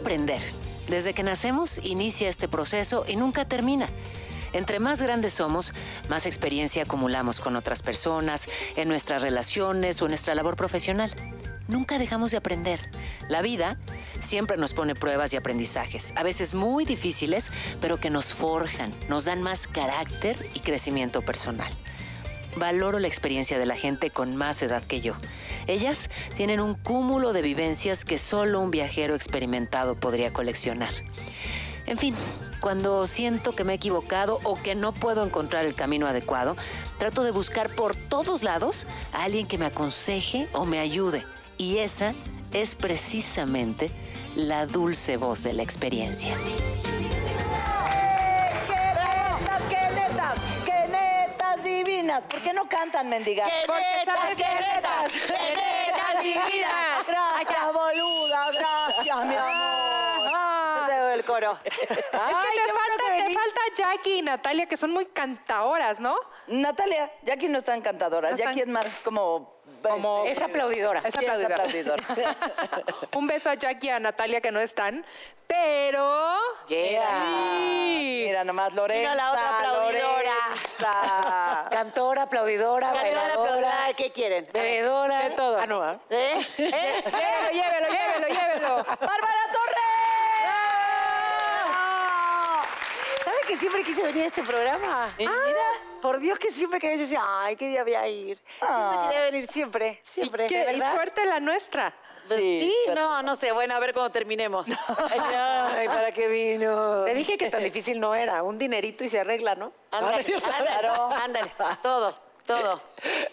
aprender. Desde que nacemos inicia este proceso y nunca termina. Entre más grandes somos, más experiencia acumulamos con otras personas, en nuestras relaciones o en nuestra labor profesional. Nunca dejamos de aprender. La vida siempre nos pone pruebas y aprendizajes, a veces muy difíciles, pero que nos forjan, nos dan más carácter y crecimiento personal. Valoro la experiencia de la gente con más edad que yo. Ellas tienen un cúmulo de vivencias que solo un viajero experimentado podría coleccionar. En fin, cuando siento que me he equivocado o que no puedo encontrar el camino adecuado, trato de buscar por todos lados a alguien que me aconseje o me ayude. Y esa es precisamente la dulce voz de la experiencia. Divinas! ¿Por qué no cantan, mendigas? ¡Qué netas, qué netas! ¡Qué netas divinas! Gracias, boluda, gracias, mi amor. El coro. Es que te falta, te falta Jackie y Natalia, que son muy cantadoras, ¿no? Natalia, Jackie no es tan cantadora. No están- Jackie es más como... Como- este, Es aplaudidora. Es sí, aplaudidora. Un beso a Jackie y a Natalia que no están, pero... Yeah. Sí. Mira nomás, Lorenza. Mira la otra aplaudidora. Lorenza. Cantora, aplaudidora, Cantora, aplaudidora, ¿qué quieren? bebedora. De todo. Ah, no, ¿ah? ¿Eh? ¿Eh? Llévelo, llévelo, llévelo, llévelo. ¡Bárbara Torres! ¿Sabe que siempre quise venir a este programa? Y Ah, mira. Por Dios que siempre quería yo decía, ay, qué día voy a ir. Siempre Ah. quería venir, siempre, siempre. ¿Qué? ¿de Y verdad? suerte la nuestra. Pues Sí, sí, pero- no, no sé, bueno, a ver cuando terminemos. Ay, ¿para qué vino? Te dije que tan difícil no era, un dinerito y se arregla, ¿no? Ándale, ándale, ándale, todo, todo.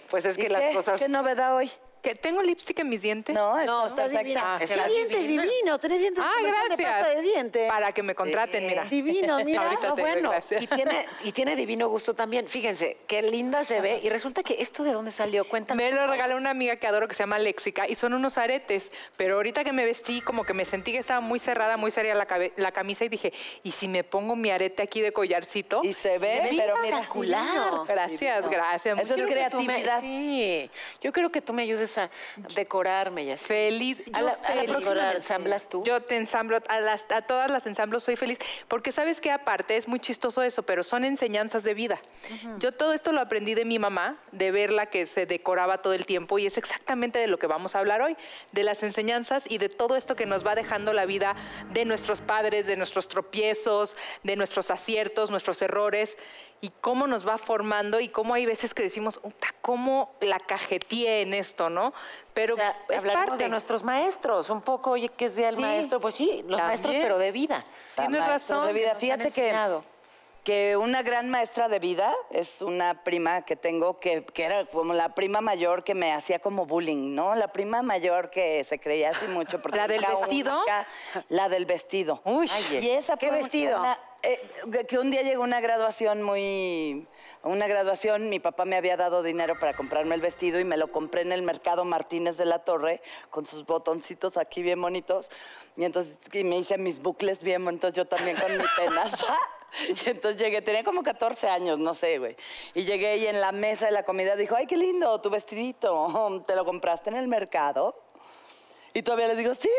Pues es que ¿Y las qué? cosas... ¿Qué novedad hoy? ¿Que ¿Tengo lipstick en mis dientes? No, No, está estás divina. Es que Estás dientes divina. divinos, tenés dientes de gracias. pasta de diente. Para que me contraten, Sí. mira. Divino, mira. Ahorita Ah, te bueno. Y tiene, y tiene divino gusto también. Fíjense, qué linda se ve. Y resulta que esto de dónde salió, cuéntame. Me lo regaló una amiga que adoro que se llama Léxica y son unos aretes, pero ahorita que me vestí como que me sentí que estaba muy cerrada, muy seria la, la camisa y dije, ¿y si me pongo mi arete aquí de collarcito? Y se ve, pero mira. Gracias, gracias. Eso es me- creatividad. sí, yo creo que tú me ayudes a decorarme y así. Feliz. A la, yo a la feliz. próxima me ensamblas tú. Yo te ensamblo, a, las, a todas las ensamblo soy feliz, porque sabes que aparte es muy chistoso eso, pero son enseñanzas de vida. Yo todo esto lo aprendí de mi mamá, de verla que se decoraba todo el tiempo y es exactamente de lo que vamos a hablar hoy, de las enseñanzas y de todo esto que nos va dejando la vida de nuestros padres, de nuestros tropiezos, de nuestros aciertos, nuestros errores y cómo nos va formando y cómo hay veces que decimos, "Uta, ¿cómo la cajeteé en esto, no? Pero O sea, es hablaremos parte. de nuestros maestros, un poco, oye, ¿qué es del Sí. maestro? Pues sí, los También. maestros, pero de vida. Tienes Maestros razón. de vida. Fíjate que, que una gran maestra de vida es una prima que tengo que, que era como la prima mayor que me hacía como bullying, ¿no? La prima mayor que se creía así mucho. Porque ¿La del vestido? la del vestido. Uy, y esa ¿qué vestido? una- eh, que un día llegó una graduación muy... Una graduación, mi papá me había dado dinero para comprarme el vestido y me lo compré en el mercado Martínez de la Torre con sus botoncitos aquí bien bonitos. Y entonces y me hice mis bucles bien bonitos yo también con mi tenaza. Y entonces llegué, tenía como 14 años, no sé, güey. Y llegué y en la mesa de la comida dijo, ay, qué lindo, tu vestidito, ¿te lo compraste en el mercado? Y todavía le digo, sí.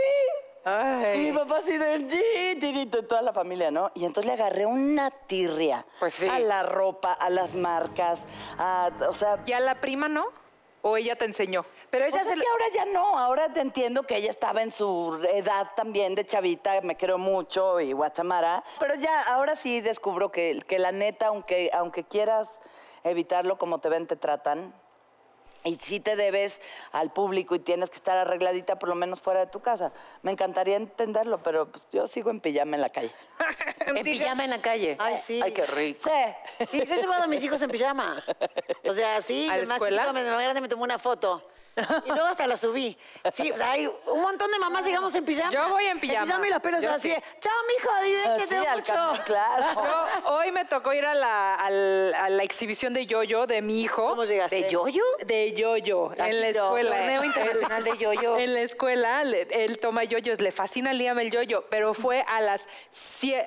Y mi papá así de sí, tirito, toda la familia, ¿no? Y entonces le agarré una tirria Pues sí. a la ropa, a las marcas, a, o sea... ¿Y a la prima no? ¿O ella te enseñó? Pero ella es que ahora ya no, ahora te entiendo que ella estaba en su edad también de chavita, me creo mucho y guachamara, pero ya ahora sí descubro que, que la neta, aunque, aunque quieras evitarlo como te ven, te tratan. Y sí te debes al público y tienes que estar arregladita por lo menos fuera de tu casa. Me encantaría entenderlo, pero pues, yo sigo en pijama en la calle. En pijama en la calle. Ay, sí. Ay, qué rico. Sí. Sí, yo he llevado a mis hijos en pijama. O sea, sí, ¿A la el más escuela? más grande me tomó una foto. Y luego hasta la subí. Sí, o sea, hay un montón de mamás llegamos en pijama. Yo voy en pijama. En pijama y los pelos Yo así. sí. Chao, mijo, diviértete Sí, mucho. claro. Yo, hoy me tocó ir a la, a la exhibición de yoyo de mi hijo. ¿Cómo llegaste? ¿De yoyo? De yoyo, en la escuela. Torneo internacional de yoyo. En la escuela, le- él toma yoyos, le fascina Liam el yoyo, pero fue a las sie-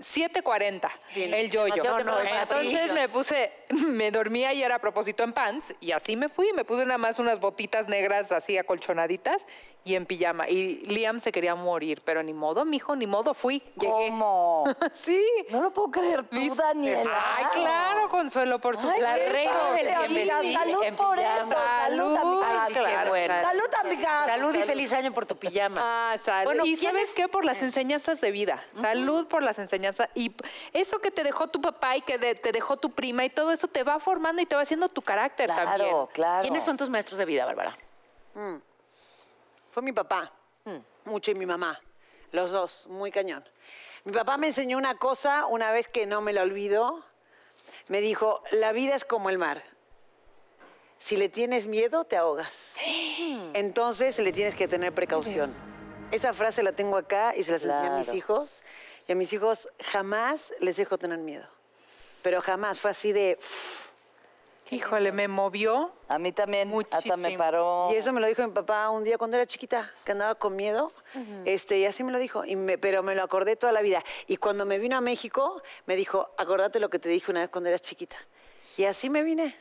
7.40 el yoyo. temprano para ti. Entonces me puse, me dormía y era a propósito en pants y así me fui. Me puse nada más unas botitas negras así acolchonaditas y en pijama. Y Liam se quería morir, pero ni modo, mijo, ni modo, fui. Llegué. ¿Cómo? sí. No lo puedo creer tú. Daniela. Ay, claro, Consuelo, por Ay, reina del amiga, bienvenido Salud en por pijama. eso. Salud, Salud. amiga. Ay, sí, qué claro, bueno. Salud, amiga. Salud y feliz año por tu pijama. Ah, salud. Bueno, y ¿quién sabes es? qué? Por las enseñanzas de vida. Salud por las enseñanzas. Y eso que te dejó tu papá y que de- te dejó tu prima y todo eso te va formando y te va haciendo tu carácter también. Claro, claro. ¿Quiénes son tus maestros de vida, Bárbara? Fue mi papá, mucho, y mi mamá, los dos, muy cañón. Mi papá me enseñó una cosa una vez que no me la olvido. Me dijo, la vida es como el mar. Si le tienes miedo, te ahogas. Entonces le tienes que tener precaución. Esa frase la tengo acá y se las enseñé a mis Claro. hijos. Y a mis hijos jamás les dejo tener miedo. Pero jamás, fue así de... Híjole, me movió. A mí también, hasta me Muchísimo. paró. Y eso me lo dijo mi papá un día cuando era chiquita, que andaba con miedo. este, y así me lo dijo, y me- pero me lo acordé toda la vida. Y cuando me vino a México, me dijo, acordate lo que te dije una vez cuando eras chiquita. Y así me vine,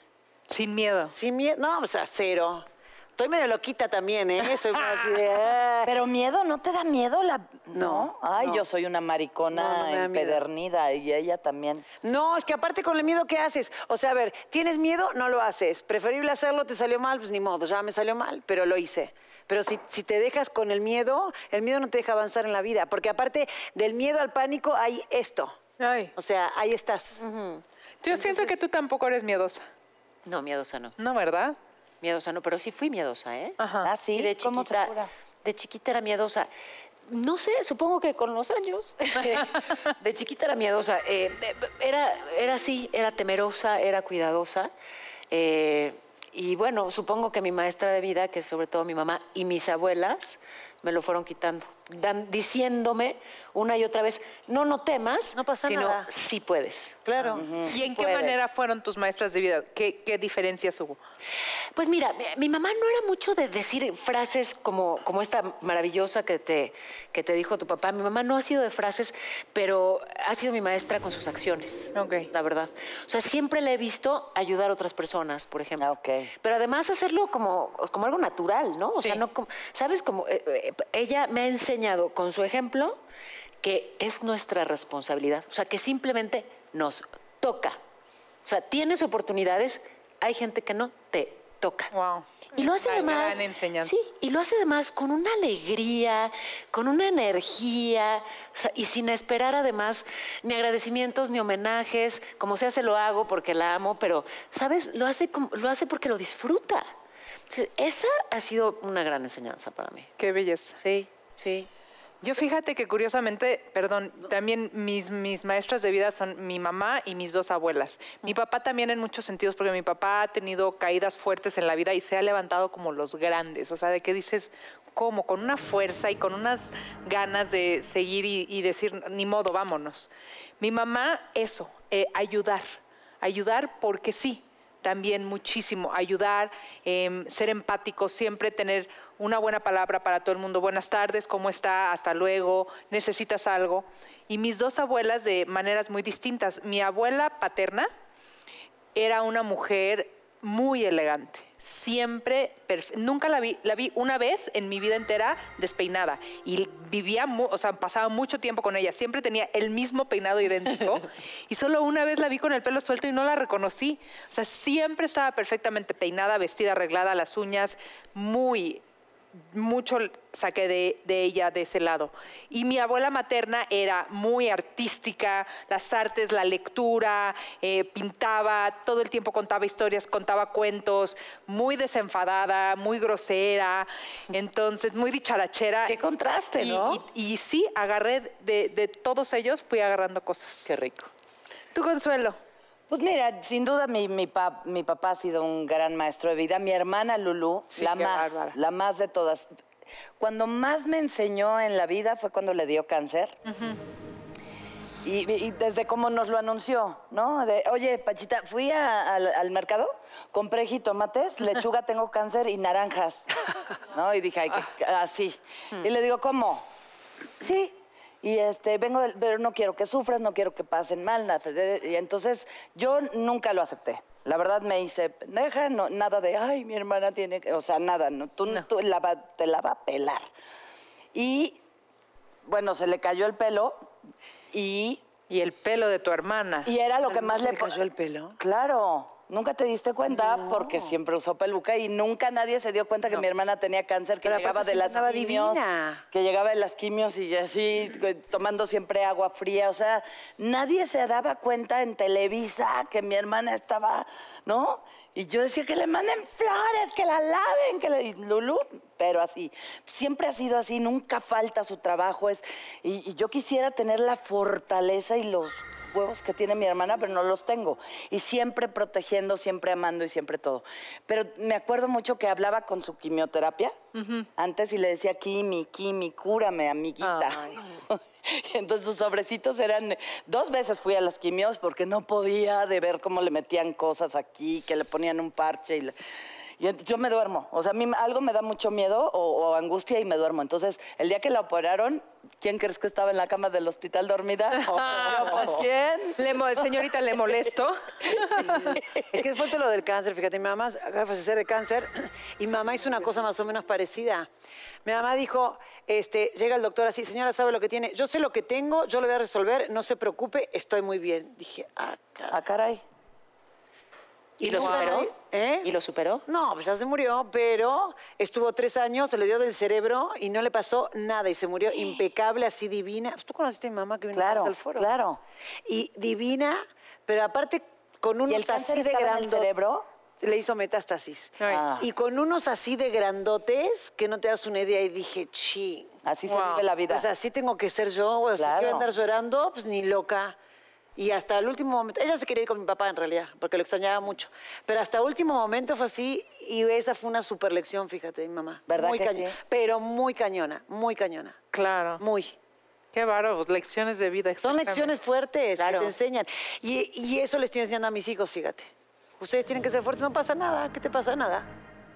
Sin miedo. sin miedo. No, o sea, cero. Estoy medio loquita también, ¿eh? Soy más así de... ah. Pero miedo, ¿no te da miedo la...? No. Ay, no. yo soy una maricona No, no me da miedo. empedernida y ella también. No, es que aparte con el miedo, ¿qué haces? O sea, a ver, ¿tienes miedo? No lo haces. Preferible hacerlo, te salió mal, pues ni modo, ya me salió mal, pero lo hice. Pero si, si te dejas con el miedo, el miedo no te deja avanzar en la vida, porque aparte del miedo al pánico hay esto. Ay. O sea, ahí estás. Yo siento que tú tampoco eres miedosa. No, miedosa no. No, ¿verdad? Miedosa no, pero sí fui miedosa, ¿eh? Ajá. Ah, sí, Y de ¿cómo se chiquita, cura? de chiquita era miedosa. No sé, supongo que con los años. de chiquita era miedosa. Eh, eh, era, era así, era temerosa, era cuidadosa. Eh, y bueno, supongo que mi maestra de vida, que sobre todo mi mamá y mis abuelas, me lo fueron quitando, dan- diciéndome una y otra vez, no, no temas, No pasa sino nada. sí puedes. Claro. ¿Y en qué puedes. manera fueron tus maestras de vida? ¿Qué, qué diferencias hubo? Pues mira, mi- mamá no era mucho de decir frases como, como esta maravillosa que te, que te dijo tu papá. Mi mamá no ha sido de frases, pero ha sido mi maestra con sus acciones. Ok. La verdad. O sea, siempre le he visto ayudar a otras personas, por ejemplo. Ah, ok. Pero además hacerlo como, como algo natural, ¿no? O sea, no como, ¿sabes? Como eh, eh, ella me ha enseñado con su ejemplo que es nuestra responsabilidad. O sea, que simplemente nos toca. O sea, tienes oportunidades, hay gente que no te toca. Wow. Y lo hace además. gran enseñanza. Sí, y lo hace además con una alegría, con una energía, o sea, y sin esperar además ni agradecimientos ni homenajes. Como sea, se lo hago porque la amo, pero, ¿sabes? Lo hace, como- lo hace porque lo disfruta. Entonces, esa ha sido una gran enseñanza para mí. Qué belleza. Sí, sí. Yo fíjate que curiosamente, perdón, también mis, mis maestras de vida son mi mamá y mis dos abuelas. Mi papá también en muchos sentidos, porque mi papá ha tenido caídas fuertes en la vida y se ha levantado como los grandes. O sea, de que dices, ¿cómo? Con una fuerza y con unas ganas de seguir y, decir, ni modo, vámonos. Mi mamá, eso, eh, ayudar. Ayudar porque sí, también muchísimo. Ayudar, em, ser empático, siempre tener una buena palabra para todo el mundo. Buenas tardes, ¿cómo está? Hasta luego, necesitas algo. Y mis dos abuelas de maneras muy distintas. Mi abuela paterna era una mujer muy elegante. Siempre, nunca la vi, la vi una vez en mi vida entera despeinada y vivía, o sea, pasaba mucho tiempo con ella. Siempre tenía el mismo peinado idéntico y solo una vez la vi con el pelo suelto y no la reconocí. O sea, siempre estaba perfectamente peinada, vestida, arreglada, las uñas, muy mucho saqué de, de ella de ese lado. Y mi abuela materna era muy artística, las artes, la lectura, eh, pintaba, todo el tiempo contaba historias, contaba cuentos, muy desenfadada, muy grosera, entonces muy dicharachera. Qué contraste, Y- ¿no? Y, y sí, agarré de, de todos ellos, fui agarrando cosas. Qué rico. Tu consuelo. Pues mira, sin duda mi, mi, pa- mi papá ha sido un gran maestro de vida. Mi hermana Lulú, Sí, la más, bárbara. la más de todas. Cuando más me enseñó en la vida fue cuando le dio cáncer. y, y desde cómo nos lo anunció, ¿no? De, oye, Pachita, fui a- al, al mercado, compré jitomates, lechuga, tengo cáncer y naranjas, ¿no? Y dije, ay, que- así. Y le digo, ¿cómo? Sí. Y este, vengo, del- pero no quiero que sufras, no quiero que pasen mal. nada. Y entonces yo nunca lo acepté. La verdad me hice pendeja, no, nada de, ay, mi hermana tiene que, o sea, nada, no, tú, tú la va- te la va a pelar. Y bueno, se le cayó el pelo y, Y el pelo de tu hermana. y era lo que ¿Al más se le le cayó el pelo? Claro. Nunca te diste cuenta porque siempre usó peluca y nunca nadie se dio cuenta que mi hermana tenía cáncer, que Pero llegaba de las quimios, divina. que llegaba de las quimios y así tomando siempre agua fría, o sea, nadie se daba cuenta en Televisa que mi hermana estaba, ¿no? Y yo decía que le manden flores, que la laven, que le Lulú, pero así, siempre ha sido así, nunca falta su trabajo es y, y yo quisiera tener la fortaleza y los huevos que tiene mi hermana, pero no los tengo. Y siempre protegiendo, siempre amando y siempre todo. Pero me acuerdo mucho que hablaba con su quimioterapia antes y le decía, Kimi, Kimi, cúrame, amiguita. Entonces sus sobrecitos eran, dos veces fui a las quimios porque no podía de ver cómo le metían cosas aquí, que le ponían un parche y, le- y yo me duermo. O sea, a mí algo me da mucho miedo o, o angustia y me duermo. Entonces, el día que la operaron, ¿quién crees que estaba en la cama del hospital dormida? Yo, pues, ¿quién? Le señorita, ¿le molesto? Es que después de lo del cáncer, fíjate, mi mamá acaba de fallecer de cáncer y mi mamá hizo una cosa más o menos parecida. Mi mamá dijo, este, llega el doctor así, señora, ¿sabe lo que tiene? Yo sé lo que tengo, yo lo voy a resolver, no se preocupe, estoy muy bien. Dije, ah, caray. Ah, caray. ¿Y lo superó? ¿Eh? ¿Y lo superó? No, pues ya se murió, pero estuvo tres años, se le dio del cerebro y no le pasó nada y se murió impecable, así divina. ¿Tú conociste a mi mamá que vino Claro, al foro? claro. Y divina, pero aparte con unos el así de grandotes. cerebro? Le hizo metástasis. Ah. Y con unos así de grandotes que no te das una idea y dije, ching. Así se Wow. vive la vida. Pues así tengo que ser yo, o sea, Claro. que voy a andar llorando, pues ni loca. Y hasta el último momento, ella se quería ir con mi papá en realidad, porque lo extrañaba mucho. Pero hasta el último momento fue así y esa fue una super lección, fíjate, mi mamá. ¿Verdad muy que cañona, sí? Pero muy cañona, muy cañona. Claro. Muy. Qué bárbaro, lecciones de vida. Son lecciones fuertes Claro. que te enseñan. Y, y eso le estoy enseñando a mis hijos, fíjate. Ustedes tienen que ser fuertes, no pasa nada. ¿Qué te pasa? Nada.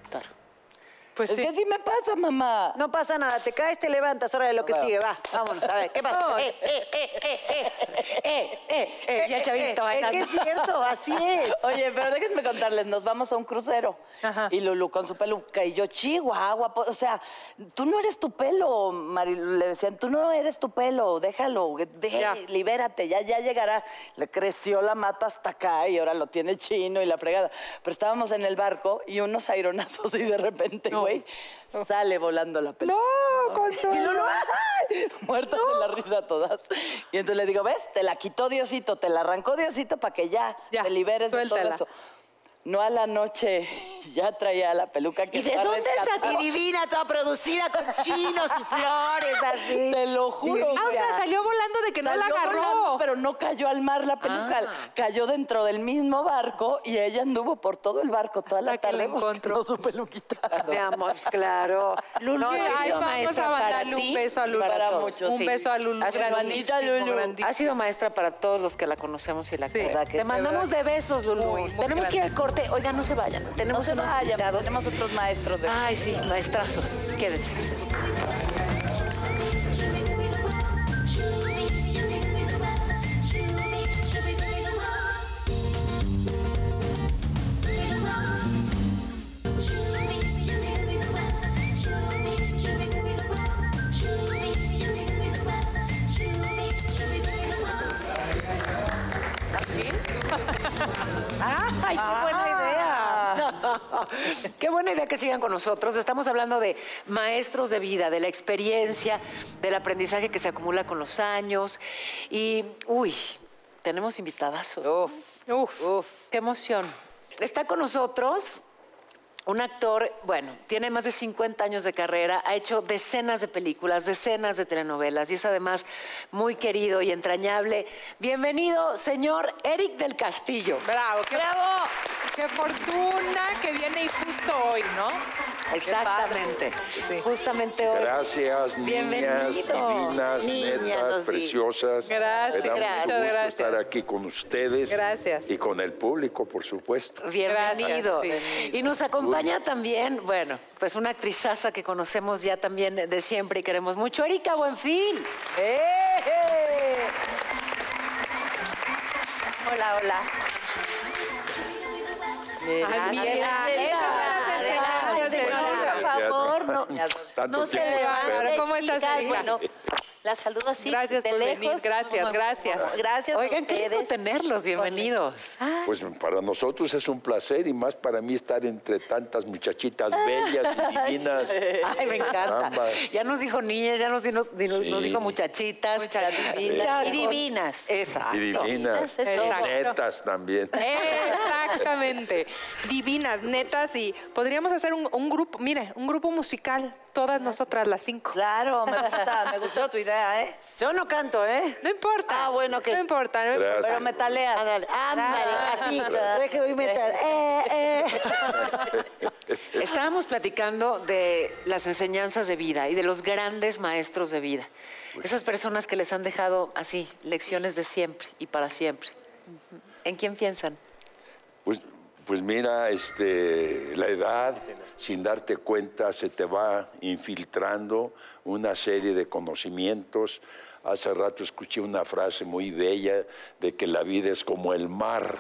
Claro. Pues es sí. que sí me pasa, mamá. No pasa nada, te caes, te levantas, ahora de lo que sigue, va, vámonos, a ver, ¿qué pasa? Eh, eh, eh, eh, eh, eh, eh, eh, ya eh, chavito eh, Es que es cierto, así es. Oye, pero déjenme contarles, nos vamos a un crucero Ajá. y Lulu con su peluca y yo, chihuahua, o sea, tú no eres tu pelo, Marilu, le decían, tú no eres tu pelo, déjalo, libérate, ya, ya llegará. Le creció la mata hasta acá y ahora lo tiene chino y la fregada. Pero estábamos en el barco y unos aironazos y de repente güey, sale volando la peluca. No, Y Lulu, ¡ay! muertas de la risa todas. Y entonces le digo, ¿ves? Te la quitó Diosito, te la arrancó Diosito para que ya, Ya, te liberes de todo eso. No a la noche, ya traía la peluca que ¿Y de dónde sacó? Y divina, toda producida con chinos y flores, así. Te lo juro. Ah, o sea, salió volando de que no la agarró. volando, pero no cayó al mar la peluca. Ah. Cayó dentro del mismo barco y ella anduvo por todo el barco toda la Hasta que la tarde encontró. su peluquita. Mi amor, claro. Lulu, No, ¿qué es que ha Ay, sido vamos maestra a mandarle un beso a Lulu. para todos? muchos, un sí. beso a Lulu. A su hermanita grandísimo, Lulu. grandísimo. Ha sido maestra para todos los que la conocemos y la Sí. queremos. ¿Verdad que Te mandamos de besos, Lulu. Muy, muy Tenemos que ir al corte. Oigan, no se vayan. No Tenemos se unos vayan, invitados. tenemos otros maestros. De... Ay, sí, maestrazos. Quédense. qué buena idea que sigan con nosotros. Estamos hablando de maestros de vida, de la experiencia, del aprendizaje que se acumula con los años. Y, uy, tenemos invitadazos. Uf. Uf, qué emoción. Está con nosotros un actor, bueno, tiene más de 50 años de carrera, ha hecho decenas de películas, decenas de telenovelas y es además muy querido y entrañable. Bienvenido, señor Eric del Castillo. Bravo, qué ¡Bravo! Qué fortuna que viene y justo hoy, ¿no? Exactamente. Justamente hoy. Gracias, niñas, Bienvenido. divinas, Niñas, netas, sí. preciosas. Gracias, Me da muchas gusto gracias. estar aquí con ustedes. Gracias. Y con el público, por supuesto. Bienvenido. Gracias, Y nos acompaña también, bueno, pues una actrizaza que conocemos ya también de siempre y queremos mucho, Erika Buenfil. ¡Eh! Hola, hola. Ay, mira, por favor, no, no se tiempo levante, esperando. ¿Cómo estás, chicas. Erika? Bueno, la saludo así, Gracias de por lejos. venir, gracias, gracias. Gracias Oigan, qué tenerlos, bienvenidos. Pues para nosotros es un placer y más para mí estar entre tantas muchachitas bellas y divinas. Ay, me encanta. Ambas. Ya nos dijo niñas, ya nos, nos- nos Sí. dijo muchachitas. Divinas. Y divinas. Exacto. Y divinas. Es Y netas también. Exactamente. Divinas, netas, y podríamos hacer un, un grupo, mire, un grupo musical, todas nosotras, las cinco. Claro, me gusta, me gustó tu idea, ¿eh? Yo no canto, ¿eh? No importa. Ah, bueno, ¿qué? No importa, no importa. Gracias. Pero metaleas. Ándale, ándale, así, regio y metal. Eh, eh. Estábamos platicando de las enseñanzas de vida y de los grandes maestros de vida. Esas personas que les han dejado así lecciones de siempre y para siempre. ¿En quién piensan? Pues, pues mira, este, la edad, sin darte cuenta, se te va infiltrando una serie de conocimientos. Hace rato escuché una frase muy bella de que la vida es como el mar.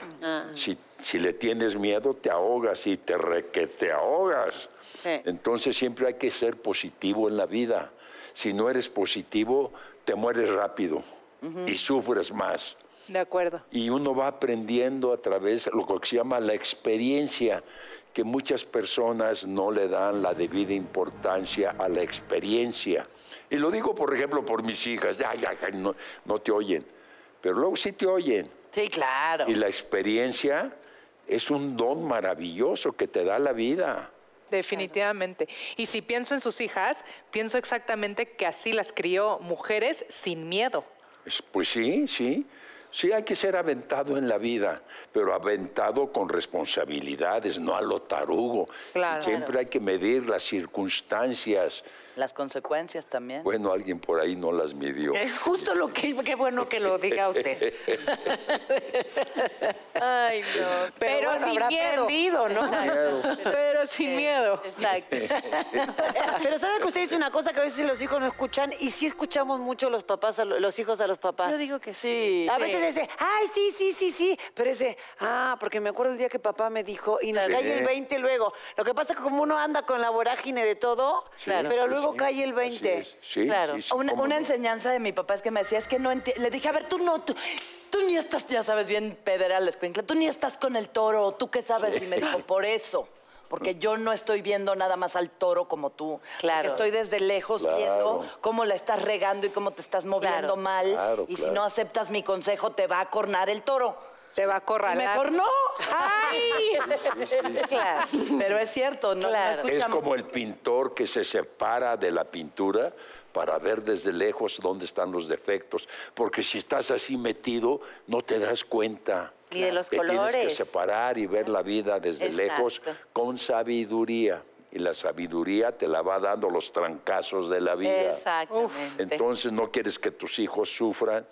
Si, si le tienes miedo, te ahogas y te, re- que te ahogas. Sí. Entonces siempre hay que ser positivo en la vida. Si no eres positivo, te mueres rápido y sufres más. De acuerdo. Y uno va aprendiendo a través de lo que se llama la experiencia, que muchas personas no le dan la debida importancia a la experiencia. Y lo digo, por ejemplo, por mis hijas, ya, ya, ya, no, no te oyen, pero luego sí te oyen. Sí, claro. Y la experiencia es un don maravilloso que te da la vida. Definitivamente. Y si pienso en sus hijas, pienso exactamente que así las crió mujeres sin miedo. Es- Pues sí, sí. Sí hay que ser aventado en la vida, pero aventado con responsabilidades, no a lo tarugo. Claro. Siempre hay que medir las circunstancias. Las consecuencias también. Bueno, alguien por ahí no las midió. Es justo lo que, qué bueno que lo diga usted. Ay, no. Pero, Pero sin habrá miedo. ¿no? Pero sin miedo. Exacto. Pero ¿saben que usted dice una cosa que a veces los hijos no escuchan? Y sí escuchamos mucho los papás, a lo- los hijos a los papás. Yo digo que Sí. A veces ese, ay, sí, sí, sí, sí. Pero ese, ah, porque me acuerdo el día que papá me dijo, y nos Sí. cae el 20 luego. Lo que pasa es que como uno anda con la vorágine de todo, Sí, pero luego sí, cae el así 20. es. Sí, Claro. sí, sí, Una, una no. enseñanza de mi papá es que me decía, es que no enti-". Le dije, a ver, tú no, tú, tú ni estás, ya sabes, bien pederal, escuincla, tú ni estás con el toro, ¿tú qué sabes? Y me dijo, por eso. Porque yo no estoy viendo nada más al toro como tú. Claro. Porque estoy desde lejos Claro. viendo cómo la estás regando y cómo te estás moviendo Claro. mal. Claro, y si no aceptas mi consejo, te va a cornar el toro. Te va a Y corralar. me cornó. ¡Ay! Claro. Pero es cierto, no, Claro. no Es como el pintor que se separa de la pintura para ver desde lejos dónde están los defectos. Porque si estás así metido, no te das cuenta. Ni de los Te Tienes que colores. separar y ver la vida desde Exacto. lejos con sabiduría. Y la sabiduría te la va dando los trancazos de la vida. Exactamente. Entonces no quieres que tus hijos sufran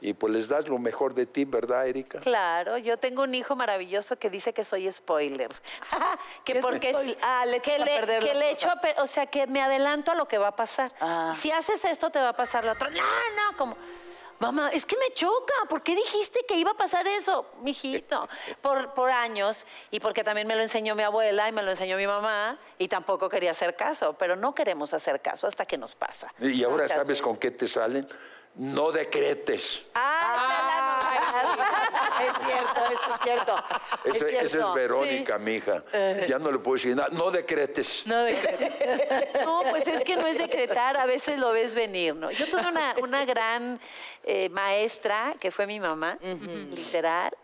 y pues les das lo mejor de ti, ¿verdad, Erika? Claro, yo tengo un hijo maravilloso que dice que soy spoiler. que ¿Qué es porque es- spoiler? Ah, le que le, perder que las le echo a o sea, que me adelanto a lo que va a pasar. Ah. Si haces esto te va a pasar lo otro. No, no, como Mamá, es que me choca. ¿Por qué dijiste que iba a pasar eso, mijito? Por, por años y porque también me lo enseñó mi abuela y me lo enseñó mi mamá y tampoco quería hacer caso, pero no queremos hacer caso hasta que nos pasa. Y ahora Muchas sabes veces. con qué te salen. No decretes. Ah, Es cierto, eso es cierto. Ese- es esa es cierto. Verónica, mi hija. Ya no le puedo decir nada. No decretes. No, de- No, pues es que no es decretar, a veces lo ves venir, ¿no? Yo tuve una, una gran eh, maestra, que fue mi mamá, literal,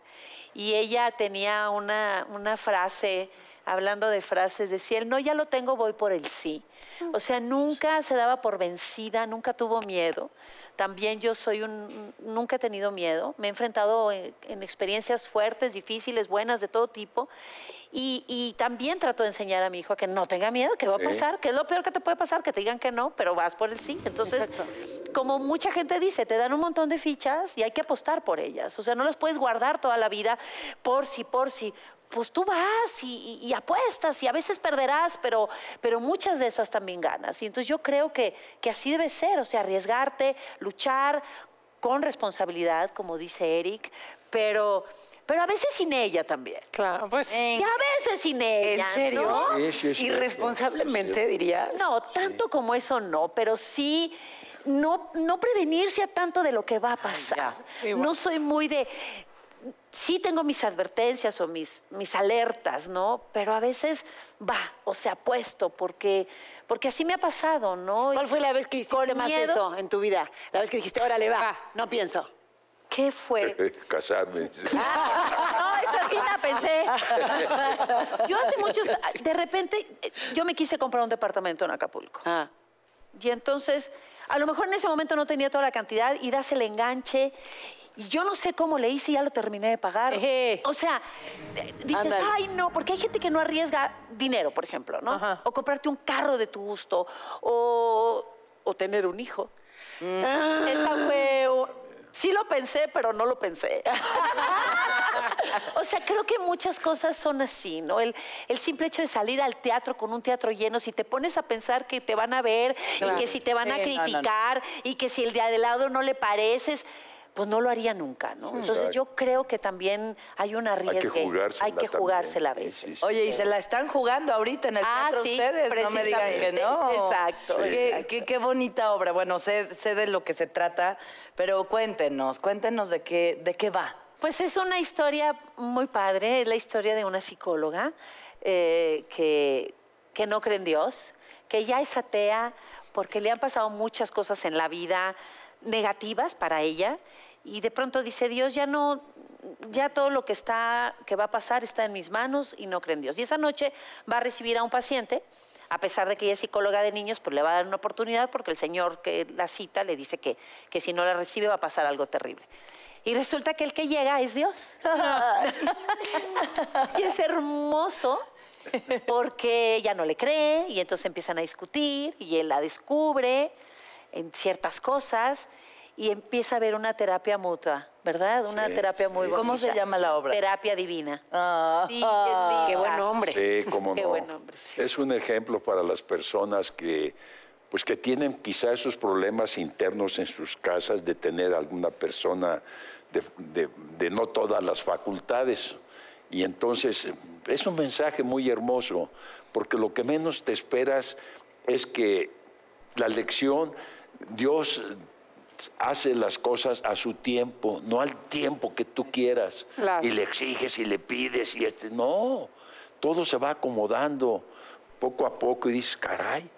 y ella tenía una, una frase hablando de frases, decía, el no ya lo tengo, voy por el sí. O sea, nunca se daba por vencida, nunca tuvo miedo. También yo soy un, nunca he tenido miedo. Me he enfrentado en, en experiencias fuertes, difíciles, buenas, de todo tipo. Y, y también trato de enseñar a mi hijo a que no tenga miedo, que va a Sí. pasar, que es lo peor que te puede pasar, que te digan que no, pero vas por el sí. Entonces, como mucha gente dice, te dan un montón de fichas y hay que apostar por ellas. O sea, no las puedes guardar toda la vida por si, por si. Pues tú vas y, y- y apuestas y a veces perderás, pero, pero muchas de esas también ganas. Y entonces yo creo que, que así debe ser, o sea, arriesgarte, luchar con responsabilidad, como dice Eric, pero, pero a veces sin ella también. Claro, pues. Y a veces sin ella. ¿En serio? ¿no? Sí, sí. Irresponsablemente, Es dirías. No, tanto como eso no, pero sí no, no prevenirse a tanto de lo que va a pasar. No soy muy de. Sí tengo mis advertencias o mis, mis alertas, ¿no? Pero a veces va, o sea, apuesto, porque, porque así me ha pasado, ¿no? ¿Cuál fue la vez que hiciste Con más miedo. eso en tu vida? La vez que dijiste, órale, va, Va. no pienso. ¿Qué fue? Casarme. No, esa sí la pensé. Yo hace muchos, de repente, eh, yo me quise comprar un departamento en Acapulco. Ah. Y entonces, a lo mejor en ese momento no tenía toda la cantidad y das el enganche. Y yo no sé cómo le hice y ya lo terminé de pagar. O sea, eh, dices, ay, no, porque hay gente que no arriesga dinero, por ejemplo, ¿no? Ajá. O comprarte un carro de tu gusto, o, o tener un hijo. Esa fue. Sí lo pensé, pero no lo pensé. o sea, creo que muchas cosas son así, ¿no? El, el simple hecho de salir al teatro con un teatro lleno, si te pones a pensar que te van a ver y que si te van a Sí, no, no, no. criticar y que si el de al lado no le pareces, pues no lo haría nunca, ¿no? Entonces yo creo que también hay un Hay arriesgue. que jugársela. Hay que jugársela a veces. sí, sí. Oye, y se la están jugando ahorita en el Ah, teatro sí, ustedes, no me digan que precisamente. no. Exacto. Qué, qué- qué bonita obra. Bueno, sé, sé de lo que se trata, pero cuéntenos, cuéntenos de qué, de qué va. Pues es una historia muy padre, es la historia de una psicóloga eh, que, que no cree en Dios, que ya es atea porque le han pasado muchas cosas en la vida negativas para ella y de pronto dice Dios ya no ya todo lo que está que va a pasar está en mis manos y no cree en Dios y esa noche va a recibir a un paciente a pesar de que ella es psicóloga de niños, pues le va a dar una oportunidad porque el señor que la cita le dice que, que si no la recibe va a pasar algo terrible. Y resulta que el que llega es Dios. y es hermoso porque ella no le cree y entonces empiezan a discutir y él la descubre en ciertas cosas y empieza a haber una terapia mutua, ¿verdad? Una Sí, terapia muy sí. bonita. ¿Cómo se llama la obra? Terapia divina. Ah. Sí, qué Qué buen linda. hombre. Sí, cómo Qué no. buen hombre, sí. Es un ejemplo para las personas que, pues que tienen quizá esos problemas internos en sus casas de tener alguna persona de, de- de no todas las facultades. Y entonces es un mensaje muy hermoso, porque lo que menos te esperas es que la lección, Dios hace las cosas a su tiempo, no al tiempo que tú quieras. Claro. Y le exiges y le pides y este, no, todo se va acomodando poco a poco y dices, caray,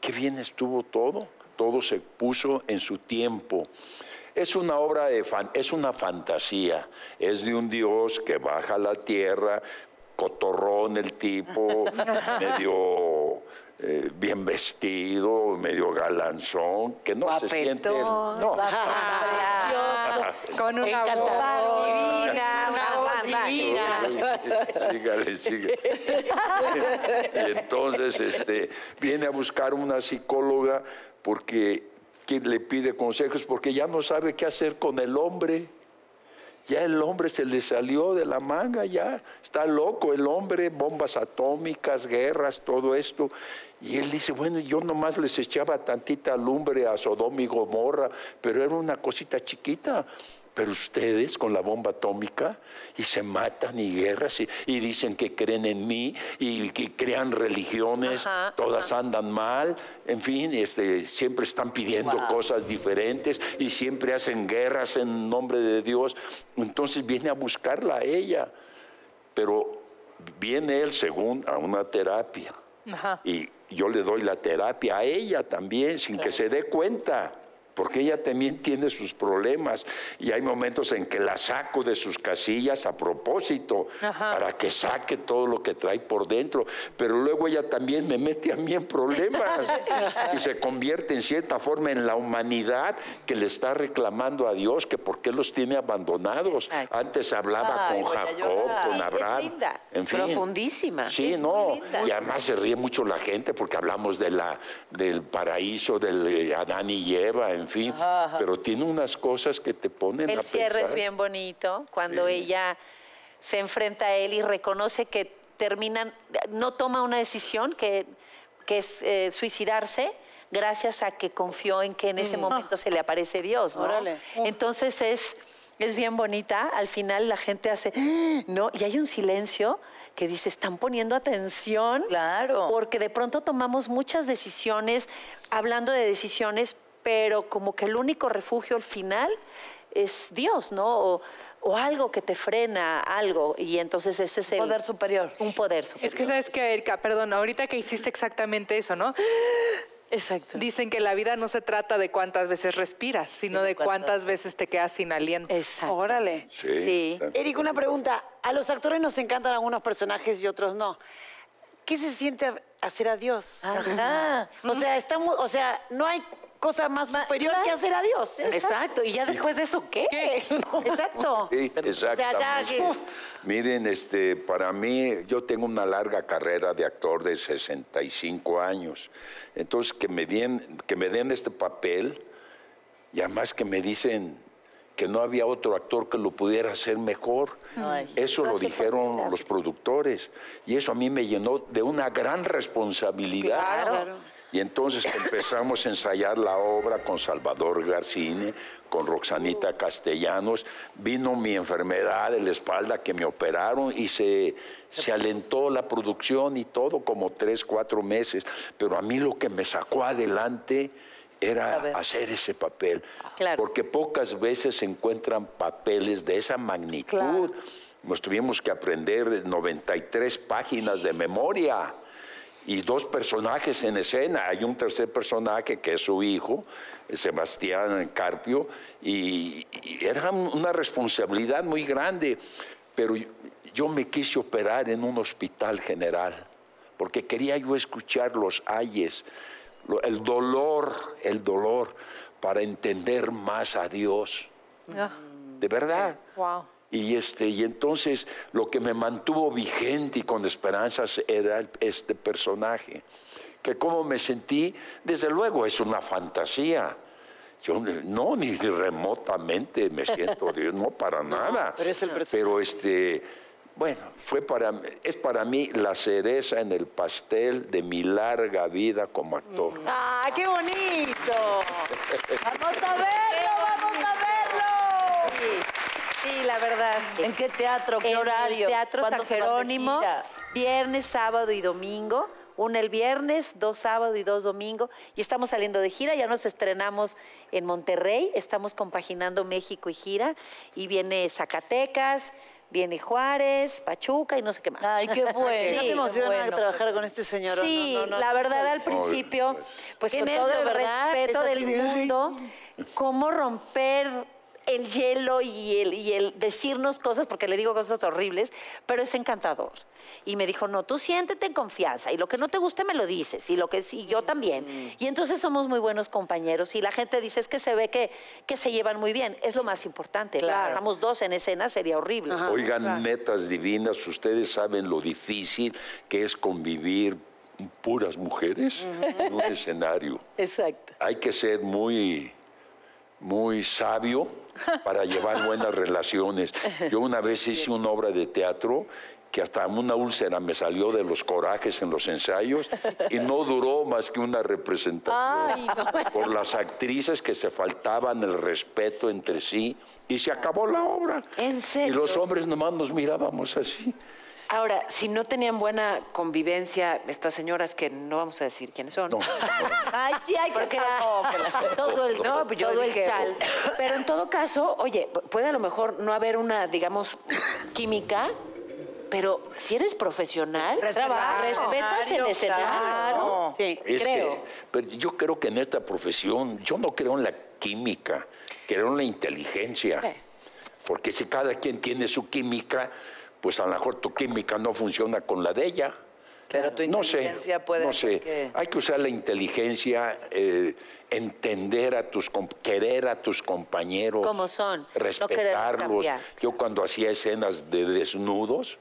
qué bien estuvo todo, todo se puso en su tiempo. Es una obra de fan- es una fantasía, es de un Dios que baja a la tierra, cotorrón el tipo, medio eh, bien vestido, medio galanzón, que no se siente. No, Con una voz divina, una voz divina. sígale, sígale. y entonces este, viene a buscar una psicóloga porque quien le pide consejos porque ya no sabe qué hacer con el hombre. Ya el hombre se le salió de la manga, ya está loco el hombre, bombas atómicas, guerras, todo esto. Y él dice, bueno, yo nomás les echaba tantita lumbre a Sodoma y Gomorra, pero era una cosita chiquita. Pero ustedes con la bomba atómica y se matan y guerras y, y dicen que creen en mí y que crean religiones, Ajá, todas andan mal, en fin, este, siempre están pidiendo cosas diferentes y siempre hacen guerras en nombre de Dios. Entonces viene a buscarla a ella, pero viene él según a una terapia Ajá. y yo le doy la terapia a ella también sin que se dé cuenta. Porque ella también tiene sus problemas y hay momentos en que la saco de sus casillas a propósito para que saque todo lo que trae por dentro, pero luego ella también me mete a mí en problemas y se convierte en cierta forma en la humanidad que le está reclamando a Dios que por qué los tiene abandonados. Exacto. Antes hablaba Ay, con Jacob, con Sí, es Abraham, linda. en fin. Profundísima. Sí, Es no. Y además se ríe mucho la gente porque hablamos de la, del paraíso, del eh, Adán y Eva, en fin. Pero tiene unas cosas que te ponen a El cierre es pensar. bien bonito cuando Sí. ella se enfrenta a él y reconoce que terminan, no toma una decisión que, que es eh, suicidarse gracias a que confió en que en ese momento se le aparece Dios. ¿no? Órale. Entonces es, es bien bonita. Al final la gente hace, ¿no? Y hay un silencio que dice, están poniendo atención. Claro. Porque de pronto tomamos muchas decisiones, hablando de decisiones, pero como que el único refugio al final es Dios, ¿no? O, o algo que te frena, algo. Y entonces ese es el... Poder superior. Un poder superior. Es que sabes que, Erika, perdón, ahorita que hiciste exactamente eso, ¿no? Exacto. Dicen que la vida no se trata de cuántas veces respiras, sino de cuántas veces te quedas sin aliento. Exacto. Órale. Sí. Sí. Eric, una pregunta. A los actores nos encantan algunos personajes y otros no. ¿Qué se siente hacer a Dios? Ajá. O sea, estamos, o sea, no hay cosa más superior que hacer a Dios. Exacto. ¿Y ya después de eso qué? Exacto. Sí, O sea, ya exactamente. que- Miren, este, para mí, yo tengo una larga carrera de actor de 65 años. Entonces, que me den, que me den este papel, y además que me dicen que no había otro actor que lo pudiera hacer mejor. Ay. eso lo dijeron los productores. Y eso a mí me llenó de una gran responsabilidad. Claro. Y entonces empezamos a ensayar la obra con Salvador Garcini, con Roxanita Castellanos. Vino mi enfermedad de la espalda que me operaron y se, se alentó la producción y todo como tres, cuatro meses. Pero a mí lo que me sacó adelante era hacer ese papel. Claro. Porque pocas veces se encuentran papeles de esa magnitud. Nos tuvimos que aprender 93 páginas de memoria y dos personajes en escena. Hay un tercer personaje que es su hijo, Sebastián Carpio, y, y era un- una responsabilidad muy grande. Pero yo- yo me quise operar en un hospital general, porque quería yo escuchar los ayes, el dolor, el dolor, para entender más a Dios. Ah, De verdad. wow. Y, este, y entonces lo que me mantuvo vigente y con esperanzas era este personaje. Que como me sentí, desde luego es una fantasía. Yo no, ni remotamente me siento Dios, no para nada. pero es el personaje. Pero este, bueno, fue para, es para mí la cereza en el pastel de mi larga vida como actor. ¡Ah, qué bonito! ¡Vamos a verlo! ¡Vamos a verlo! Sí, sí, la verdad. ¿En qué teatro? ¿Qué En horario? el Teatro San ¿Cuándo se van de Jerónimo, viernes, sábado y domingo. Una el viernes, dos sábado y dos domingo. Y estamos saliendo de gira, ya nos estrenamos en Monterrey, estamos compaginando México y gira. Y viene Zacatecas, viene Juárez, Pachuca y no sé qué más. Ay, qué bueno. ¿No te Sí, emociona bueno. trabajar con este señor? Sí, no? No, no, la verdad al principio, pues Qué con todo el ¿verdad? respeto del mundo, cómo romper el hielo y el, y el decirnos cosas, porque le digo cosas horribles, pero es encantador. Y me dijo, no, tú siéntete en confianza y lo que no te guste me lo dices y lo que sí, yo también. Y entonces somos muy buenos compañeros y la gente dice, es que se ve que, que se llevan muy bien. Es lo más importante. Claro. Estamos dos en escena, sería horrible. Oigan, netas divinas, ustedes saben lo difícil que es convivir puras mujeres en un escenario. Exacto. Hay que ser muy, muy sabio para llevar buenas relaciones. Yo una vez hice una obra de teatro que hasta una úlcera me salió de los corajes en los ensayos y no duró más que una representación por las actrices que se faltaban el respeto entre sí y se acabó la obra. ¿En Y serio? los hombres nomás nos mirábamos así. Ahora, si no tenían buena convivencia estas señoras que no vamos a decir quiénes son. No, Ay, sí, hay que Porque saber. todo el, no, pues yo todo el chal. Pero en todo caso, oye, puede a lo mejor no haber una, digamos, química, pero si eres profesional, respetas el escenario. claro. Sí. Es Creo. que, pero yo creo que en esta profesión, yo no creo en la química, crearon la inteligencia. Porque si cada quien tiene su química, pues a lo mejor tu química no funciona con la de ella. Pero tu no sé, inteligencia puede no sé. que- Hay que usar la inteligencia, eh, entender a tus, querer a tus compañeros, Como son, respetarlos. yo cuando hacía escenas de desnudos,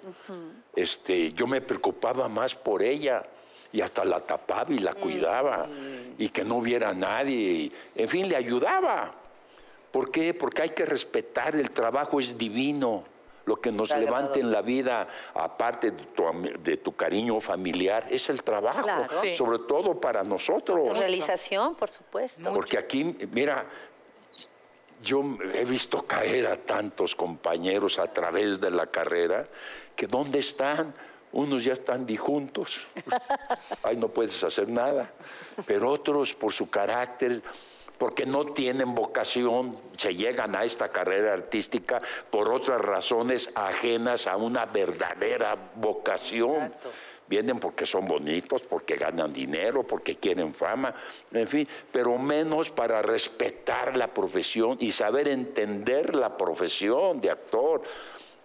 este, yo me preocupaba más por ella y hasta la tapaba y la cuidaba y que no hubiera nadie, y, en fin, le ayudaba. ¿Por qué? Porque hay que respetar, el trabajo es divino. Lo que nos Sagrado. levanta en la vida, aparte de tu, de tu cariño familiar, es el trabajo, Claro. Sí. sobre todo para nosotros. Realización, por supuesto. Porque aquí, mira, yo he visto caer a tantos compañeros a través de la carrera que ¿dónde están? Unos ya están disjuntos, ahí no puedes hacer nada, pero otros por su carácter, porque no tienen vocación, se llegan a esta carrera artística por otras razones ajenas a una verdadera vocación. Vienen porque son bonitos, porque ganan dinero, porque quieren fama, en fin, pero menos para respetar la profesión y saber entender la profesión de actor.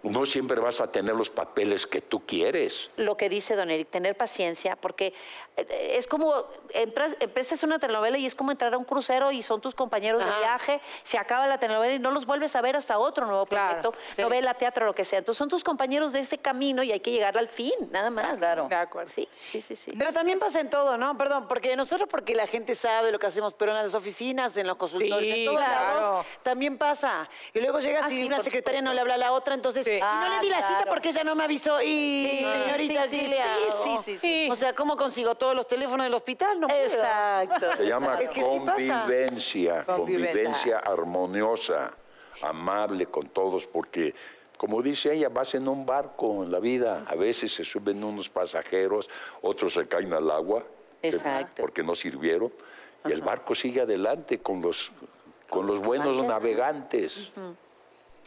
No siempre vas a tener los papeles que tú quieres. lo que dice Don Eric, tener paciencia, porque eh, es como, empras- empiezas una telenovela y es como entrar a un crucero y son tus compañeros de viaje, se acaba la telenovela y no los vuelves a ver hasta otro nuevo Claro, proyecto, novela, teatro, lo que sea. Entonces son tus compañeros de ese camino y hay que llegar al fin, nada más. Claro. De acuerdo. Sí, sí, sí, sí. Pero también pasa en todo, ¿no? Perdón, porque nosotros porque la gente sabe lo que hacemos, pero en las oficinas, en los consultorios, Sí, en todos claro. lados, también pasa. Y luego llegas Ah, y sí, una secretaria no le habla a la otra, entonces, Sí. y no le di la Ah, cita claro. porque ella no me avisó. Y Sí, señorita, sí, ¿qué sí, le sí, hago? sí, sí, sí. O sea, ¿cómo consigo todos los teléfonos del hospital? No puedo. Exacto. Se llama Es que convivencia, Convivencia. convivencia armoniosa, amable con todos, porque como dice ella, vas en un barco en la vida, a veces se suben unos pasajeros, otros se caen al agua, Exacto. porque no sirvieron, y el barco sigue adelante con los, con los buenos navegantes.